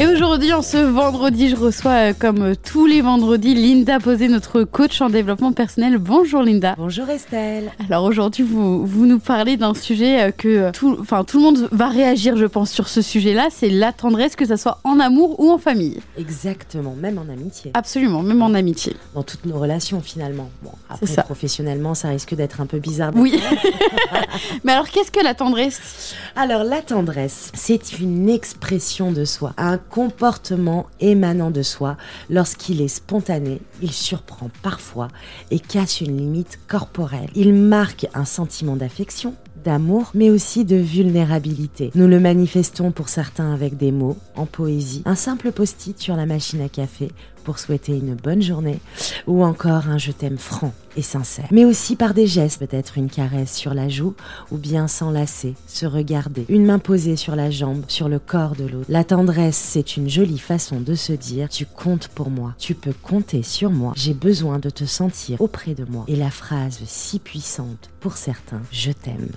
Et aujourd'hui, en ce vendredi, je reçois, euh, comme euh, tous les vendredis, Linda Posé, notre coach en développement personnel. Bonjour Linda. Bonjour Estelle. Alors aujourd'hui, vous, vous nous parlez d'un sujet euh, que tout, enfin, tout le monde va réagir, je pense, sur ce sujet-là. C'est la tendresse, que ça soit en amour ou en famille. Exactement, même en amitié. Absolument, même en amitié. Dans toutes nos relations finalement. Bon, après, ça. professionnellement, ça risque d'être un peu bizarre. Oui. Mais alors, qu'est-ce que la tendresse? Alors, la tendresse, c'est une expression de soi, un comportement émanant de soi. Lorsqu'il est spontané, il surprend parfois et casse une limite corporelle. Il marque un sentiment d'affection, d'amour, mais aussi de vulnérabilité. Nous le manifestons pour certains avec des mots, en poésie, un simple post-it sur la machine à café souhaiter une bonne journée, ou encore un je t'aime franc et sincère. Mais aussi par des gestes, peut-être une caresse sur la joue, ou bien s'enlacer, se regarder, une main posée sur la jambe, sur le corps de l'autre. La tendresse, c'est une jolie façon de se dire tu comptes pour moi, tu peux compter sur moi, j'ai besoin de te sentir auprès de moi. Et la phrase si puissante pour certains, je t'aime.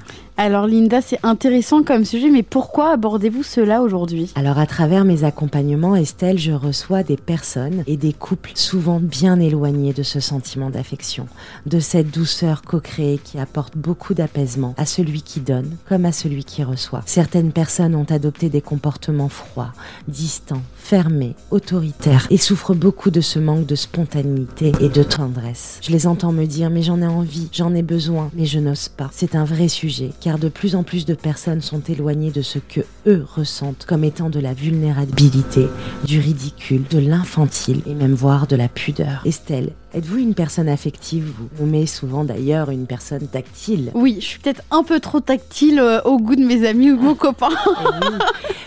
Alors Linda, c'est intéressant comme sujet, mais pourquoi abordez-vous cela aujourd'hui? Alors à travers mes accompagnements, Estelle, je reçois des personnes et des couples souvent bien éloignés de ce sentiment d'affection, de cette douceur co-créée qui apporte beaucoup d'apaisement à celui qui donne comme à celui qui reçoit. Certaines personnes ont adopté des comportements froids, distants, fermés, autoritaires et souffrent beaucoup de ce manque de spontanéité et de tendresse. Je les entends me dire mais j'en ai envie, j'en ai besoin, mais je n'ose pas. C'est un vrai sujet car de plus en plus de personnes sont éloignées de ce que eux ressentent comme étant de la vulnérabilité, du ridicule, de l'infantile et même voire de la pudeur. Estelle, êtes-vous une personne affective? Vous nommez souvent d'ailleurs une personne tactile. Oui, je suis peut-être un peu trop tactile euh, au goût de mes amis ou de mon copain. Eh oui,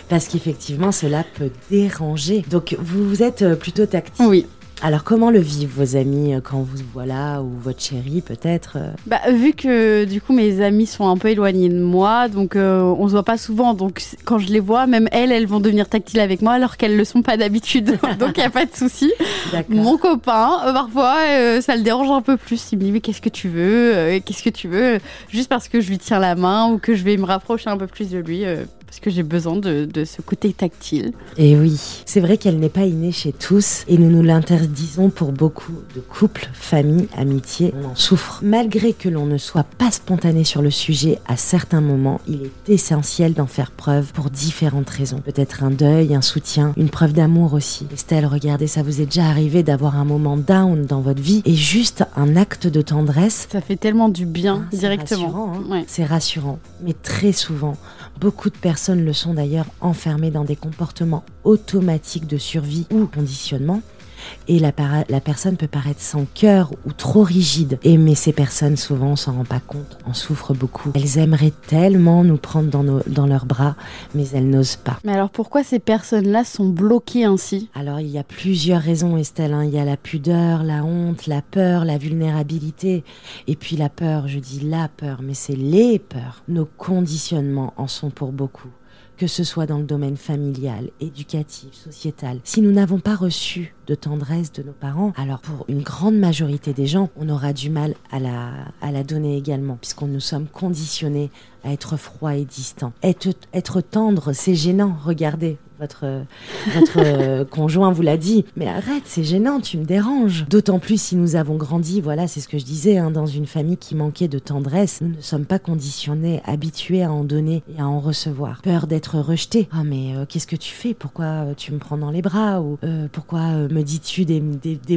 parce qu'effectivement, cela peut déranger. Donc, vous, vous êtes euh, plutôt tactile. Oui. Alors, comment le vivent vos amis euh, quand vous voient là, ou votre chérie peut-être euh? Bah, vu que du coup mes amis sont un peu éloignés de moi, donc euh, on se voit pas souvent. Donc quand je les vois, même elles, elles vont devenir tactiles avec moi alors qu'elles le sont pas d'habitude. donc il y a pas de souci. Mon copain, euh, parfois, euh, ça le dérange un peu plus. Il me dit mais qu'est-ce que tu veux Qu'est-ce que tu veux? Juste parce que je lui tiens la main ou que je vais me rapprocher un peu plus de lui. Parce que j'ai besoin de, de ce côté tactile. Et oui, c'est vrai qu'elle n'est pas innée chez tous et nous nous l'interdisons pour beaucoup de couples, familles, amitiés. On en souffre. Malgré que l'on ne soit pas spontané sur le sujet à certains moments, il est essentiel d'en faire preuve pour différentes raisons. Peut-être un deuil, un soutien, une preuve d'amour aussi. Estelle, regardez, ça vous est déjà arrivé d'avoir un moment down dans votre vie et juste un acte de tendresse Ça fait tellement du bien Ah, c'est directement. rassurant, hein. Ouais. C'est rassurant, mais très souvent, beaucoup de personnes le sont d'ailleurs enfermées dans des comportements automatiques de survie ou conditionnement. Et la, la personne peut paraître sans cœur ou trop rigide. Et mais ces personnes, souvent, on s'en rend pas compte, en souffrent beaucoup. Elles aimeraient tellement nous prendre dans, nos- dans leurs bras, mais elles n'osent pas. Mais alors pourquoi ces personnes-là sont bloquées ainsi? Alors il y a plusieurs raisons Estelle, hein. il y a la pudeur, la honte, la peur, la vulnérabilité et puis la peur, je dis la peur, mais c'est les peurs. Nos conditionnements en sont pour beaucoup, que ce soit dans le domaine familial, éducatif, sociétal. Si nous n'avons pas reçu de tendresse de nos parents, alors pour une grande majorité des gens, on aura du mal à la, à la donner également, puisqu'on nous sommes conditionnés à être froid et distant. Être, être tendre, c'est gênant, regardez. Votre, votre euh, conjoint vous l'a dit, mais arrête, c'est gênant, tu me déranges. D'autant plus si nous avons grandi, voilà, c'est ce que je disais, hein, dans une famille qui manquait de tendresse. Nous ne sommes pas conditionnés, habitués à en donner et à en recevoir. Peur d'être rejeté. Ah mais euh, qu'est-ce que tu fais? Pourquoi euh, tu me prends dans les bras? Ou euh, pourquoi euh, me dis-tu des,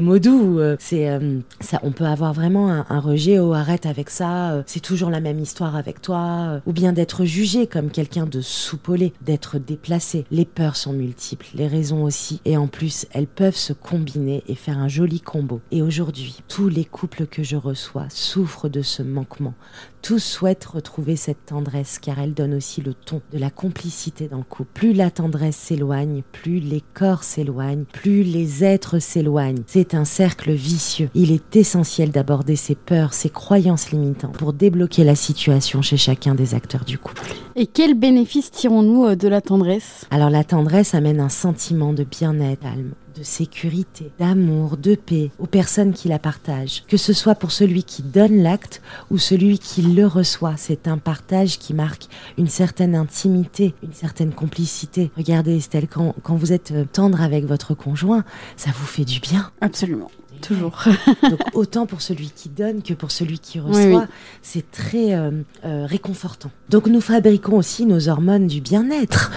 mots doux? Euh, C'est euh, ça, on peut avoir vraiment un, un rejet. Oh arrête avec ça. euh, c'est toujours la même histoire avec toi. euh, Ou bien d'être jugé comme quelqu'un de soupolé, d'être déplacé. Les peurs sont multiples, les raisons aussi, et en plus, elles peuvent se combiner et faire un joli combo. Et aujourd'hui, tous les couples que je reçois souffrent de ce manquement. Tous souhaitent retrouver cette tendresse car elle donne aussi le ton de la complicité dans le couple. Plus la tendresse s'éloigne, plus les corps s'éloignent, plus les êtres s'éloignent. C'est un cercle vicieux. Il est essentiel d'aborder ses peurs, ses croyances limitantes pour débloquer la situation chez chacun des acteurs du couple. Et quels bénéfices tirons-nous euh, de la tendresse? Alors la tendresse amène un sentiment de bien-être, calme, de sécurité, d'amour, de paix aux personnes qui la partagent. Que ce soit pour celui qui donne l'acte ou celui qui le reçoit, c'est un partage qui marque une certaine intimité, une certaine complicité. Regardez Estelle, quand, quand vous êtes euh, tendre avec votre conjoint, ça vous fait du bien. Absolument. Toujours. Donc autant pour celui qui donne que pour celui qui reçoit, c'est très euh, euh, réconfortant. Donc nous fabriquons aussi nos hormones du bien-être,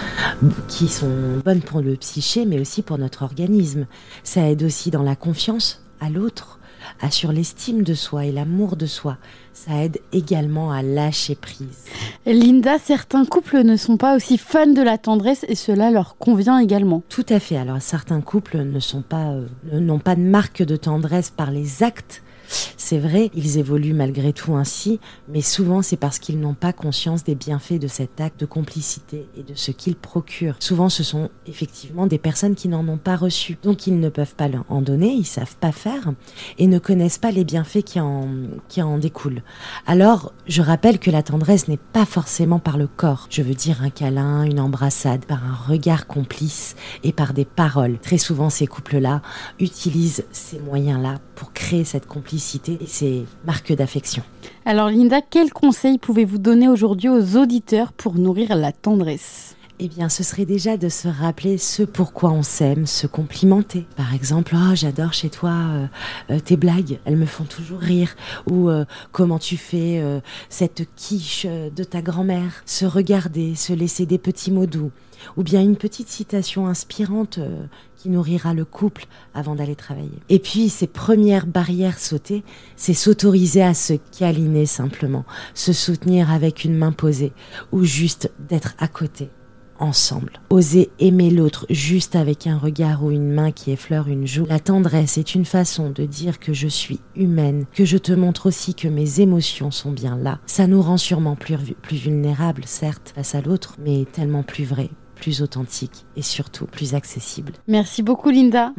qui sont bonnes pour le psyché, mais aussi pour notre organisme. Ça aide aussi dans la confiance à l'autre, assure l'estime de soi et l'amour de soi. Ça aide également à lâcher prise. Linda, certains couples ne sont pas aussi fans de la tendresse et cela leur convient également. Tout à fait. Alors certains couples ne sont pas, euh, n'ont pas de marque de tendresse par les actes c'est vrai, ils évoluent malgré tout ainsi, mais souvent c'est parce qu'ils n'ont pas conscience des bienfaits de cet acte de complicité et de ce qu'il procure. Souvent ce sont effectivement des personnes qui n'en ont pas reçu, donc ils ne peuvent pas en donner, ils savent pas faire et ne connaissent pas les bienfaits qui en, qui en découlent. Alors, je rappelle que la tendresse n'est pas forcément par le corps. Je veux dire un câlin, une embrassade, par un regard complice et par des paroles. Très souvent, ces couples-là utilisent ces moyens-là pour créer cette complicité et ces marques d'affection. Alors Linda, quels conseils pouvez-vous donner aujourd'hui aux auditeurs pour nourrir la tendresse? Eh bien, ce serait déjà de se rappeler ce pourquoi on s'aime, se complimenter. Par exemple, oh, j'adore chez toi euh, euh, tes blagues, elles me font toujours rire. Ou euh, comment tu fais cette quiche de ta grand-mère? Se regarder, se laisser des petits mots doux. Ou bien une petite citation inspirante qui nourrira le couple avant d'aller travailler. Et puis, ces premières barrières sautées, c'est s'autoriser à se câliner simplement, se soutenir avec une main posée, ou juste d'être à côté ensemble. Oser aimer l'autre juste avec un regard ou une main qui effleure une joue. La tendresse est une façon de dire que je suis humaine, que je te montre aussi que mes émotions sont bien là. Ça nous rend sûrement plus, plus vulnérables, certes, face à l'autre, mais tellement plus vrai, plus authentique et surtout plus accessible. Merci beaucoup Linda.